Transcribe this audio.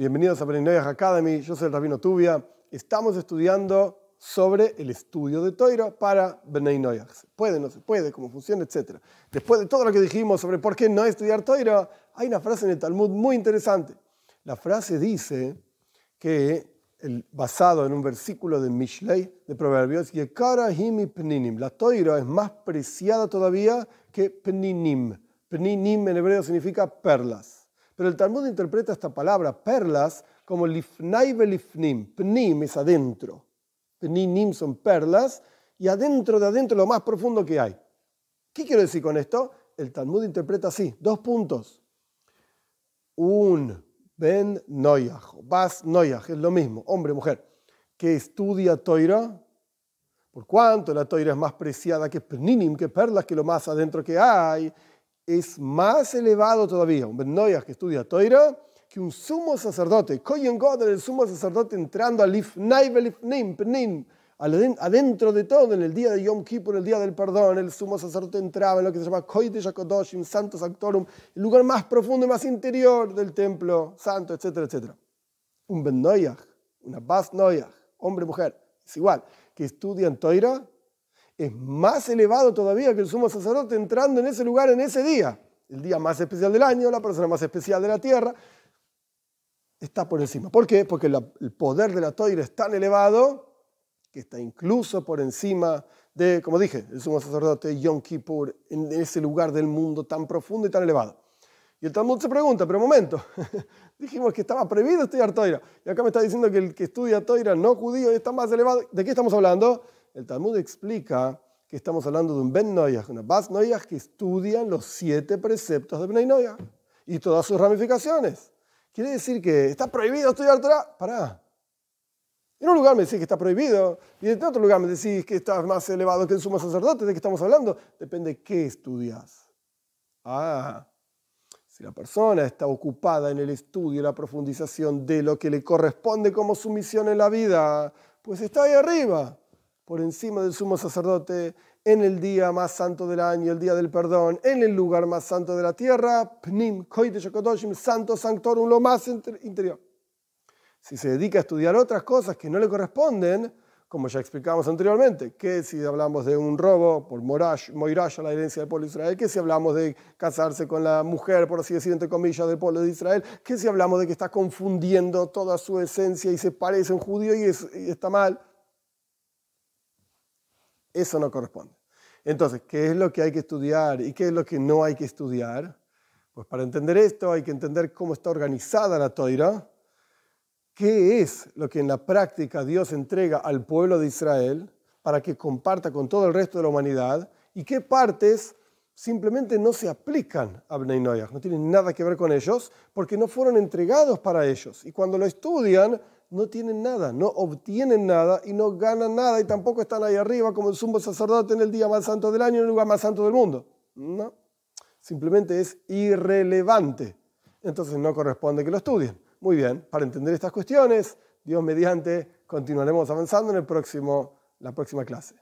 Bienvenidos a Beninoyah Academy, yo soy el Rabino Tubia. Estamos estudiando sobre el estudio de Toira para Beninoyah. ¿Se puede, no se puede, cómo funciona, etc. Después de todo lo que dijimos sobre por qué no estudiar Toira, hay una frase en el Talmud muy interesante. La frase dice que, basado en un versículo de Mishlei, de Proverbios, la Toira es más preciada todavía que Peninim. Peninim en hebreo significa perlas. Pero el Talmud interpreta esta palabra, perlas, como lifnai velifnim. Pnim es adentro. Pninim son perlas y adentro de adentro lo más profundo que hay. ¿Qué quiero decir con esto? El Talmud interpreta así, dos puntos. Un ben noyaj, bas noyaj, es lo mismo, hombre, mujer, que estudia Toira, por cuanto la Toira es más preciada que Pninim, que perlas, que lo más adentro que hay, es más elevado todavía, un Ben que estudia Toira, que un sumo sacerdote, Koyen God, el sumo sacerdote entrando al Lifnai Penim, adentro de todo, en el día de Yom Kippur, el día del perdón, el sumo sacerdote entraba en lo que se llama Koide Yakodoshim, Santo Sanctorum, el lugar más profundo y más interior del templo santo, etcétera, etcétera. Un Ben una Bas Noyach, hombre, mujer, es igual, que estudian Toira, es más elevado todavía que el sumo sacerdote entrando en ese lugar en ese día. El día más especial del año, la persona más especial de la tierra, está por encima. ¿Por qué? Porque el poder de la toira es tan elevado que está incluso por encima de, como dije, el sumo sacerdote Yom Kippur, en ese lugar del mundo tan profundo y tan elevado. Y el Talmud se pregunta, pero un momento, dijimos que estaba prohibido estudiar toira, y acá me está diciendo que el que estudia toira no judío está más elevado. ¿De qué estamos hablando? El Talmud explica que estamos hablando de un Ben Noyah, una Bas Noyah que estudian los siete preceptos de Ben Noyah y todas sus ramificaciones. Quiere decir que está prohibido estudiar Torah. Pará. En un lugar me decís que está prohibido y en otro lugar me decís que estás más elevado que el sumo sacerdote. ¿De qué estamos hablando? Depende de qué estudias. Ah, si la persona está ocupada en el estudio y la profundización de lo que le corresponde como su misión en la vida, pues está ahí arriba por encima del sumo sacerdote en el día más santo del año, el día del perdón, en el lugar más santo de la tierra, Pnim, Santo Sanctorum, lo más interior. Si se dedica a estudiar otras cosas que no le corresponden, como ya explicamos anteriormente, que si hablamos de un robo por Moirash a la herencia del pueblo de Israel, que si hablamos de casarse con la mujer, por así decir, entre comillas, del pueblo de Israel, que si hablamos de que está confundiendo toda su esencia y se parece a un judío y está mal, eso no corresponde. Entonces, ¿qué es lo que hay que estudiar y qué es lo que no hay que estudiar? Pues para entender esto hay que entender cómo está organizada la toira, qué es lo que en la práctica Dios entrega al pueblo de Israel para que comparta con todo el resto de la humanidad y qué partes simplemente no se aplican a Bnei Noyach, no tienen nada que ver con ellos porque no fueron entregados para ellos. Y cuando lo estudian, no tienen nada, no obtienen nada y no ganan nada y tampoco están ahí arriba como el sumo sacerdote en el día más santo del año, en el lugar más santo del mundo. No, simplemente es irrelevante. Entonces no corresponde que lo estudien. Muy bien, para entender estas cuestiones, Dios mediante, continuaremos avanzando en el próximo, la próxima clase.